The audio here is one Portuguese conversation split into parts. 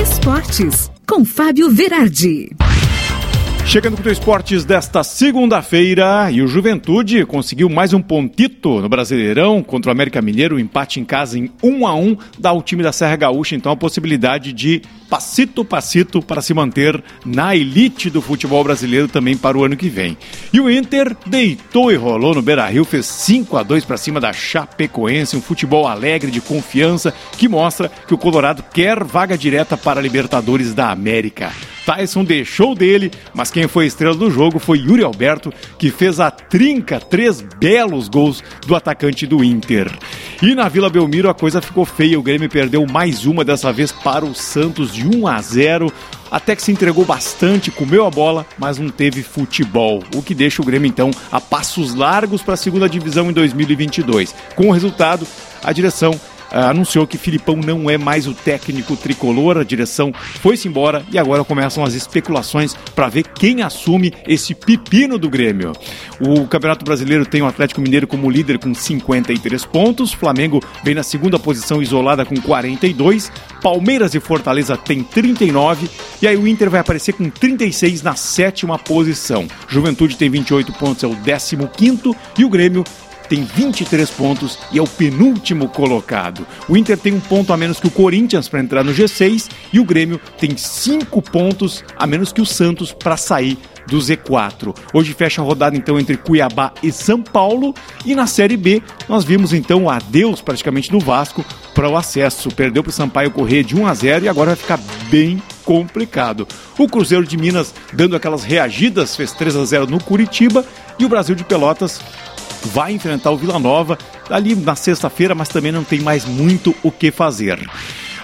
Esportes, com Fábio Verardi. Chegando com o Esportes desta segunda-feira e o Juventude conseguiu mais um pontito no Brasileirão contra o América Mineiro, um empate em casa em 1 a 1 dá ao time da Serra Gaúcha então a possibilidade de passito passito para se manter na elite do futebol brasileiro também para o ano que vem. E o Inter deitou e rolou no Beira-Rio, fez 5 a 2 para cima da Chapecoense, um futebol alegre de confiança que mostra que o Colorado quer vaga direta para a Libertadores da América. Tyson deixou dele, mas quem foi estrela do jogo foi Yuri Alberto, que fez a trinca, três belos gols do atacante do Inter. E na Vila Belmiro a coisa ficou feia, o Grêmio perdeu mais uma dessa vez para o Santos de 1 a 0 até que se entregou bastante, comeu a bola, mas não teve futebol, o que deixa o Grêmio então a passos largos para a segunda divisão em 2022. Com o resultado, a direção anunciou que Filipão não é mais o técnico tricolor, a direção foi-se embora e agora começam as especulações para ver quem assume esse pepino do Grêmio. O Campeonato Brasileiro tem o Atlético Mineiro como líder com 53 pontos, Flamengo vem na segunda posição isolada com 42, Palmeiras e Fortaleza tem 39 e aí o Inter vai aparecer com 36 na sétima posição. Juventude tem 28 pontos, é o 15 quinto e o Grêmio tem 23 pontos e é o penúltimo colocado. O Inter tem um ponto a menos que o Corinthians para entrar no G6 e o Grêmio tem cinco pontos a menos que o Santos para sair do Z4. Hoje fecha a rodada então entre Cuiabá e São Paulo e na Série B nós vimos então o adeus praticamente do Vasco para o acesso. Perdeu para o Sampaio correr de 1 a 0 e agora vai ficar bem complicado. O Cruzeiro de Minas dando aquelas reagidas fez 3 a 0 no Curitiba e o Brasil de Pelotas vai enfrentar o Vila Nova ali na sexta-feira, mas também não tem mais muito o que fazer.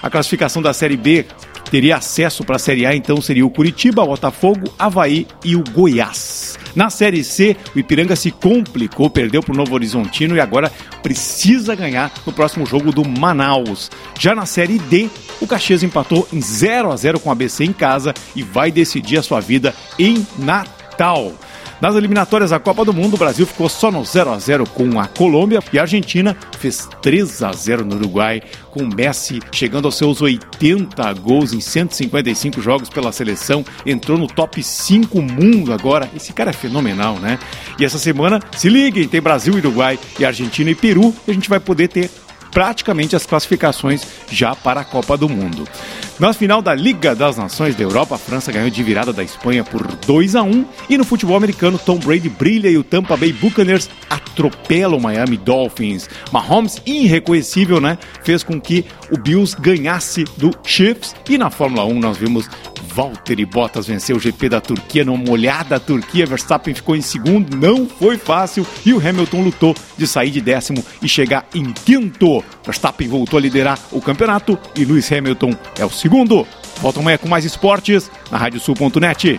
A classificação da Série B teria acesso para a Série A, então seria o Curitiba, o Botafogo, Havaí e o Goiás. Na Série C, o Ipiranga se complicou, perdeu para o Novo Horizontino e agora precisa ganhar no próximo jogo do Manaus. Já na Série D, o Caxias empatou em 0 a 0 com o ABC em casa e vai decidir a sua vida em Natal. Nas eliminatórias da Copa do Mundo, o Brasil ficou só no 0 a 0 com a Colômbia e a Argentina fez 3 a 0 no Uruguai, com Messi chegando aos seus 80 gols em 155 jogos pela seleção, entrou no top 5 mundo agora. Esse cara é fenomenal, né? E essa semana, se liguem, tem Brasil, Uruguai e Argentina e Peru, e a gente vai poder ter praticamente as classificações já para a Copa do Mundo. Na final da Liga das Nações da Europa, a França ganhou de virada da Espanha por 2 a 1 e no futebol americano, Tom Brady brilha e o Tampa Bay Buccaneers atropela o Miami Dolphins. Mahomes, irreconhecível, né? Fez com que o Bills ganhasse do Chiefs e na Fórmula 1 nós vimos Valtteri Bottas venceu o GP da Turquia numa molhada Turquia. Verstappen ficou em segundo, não foi fácil e o Hamilton lutou de sair de décimo e chegar em quinto. Verstappen voltou a liderar o campeonato e Lewis Hamilton é o segundo. Volta amanhã com mais esportes na Radiosul.net.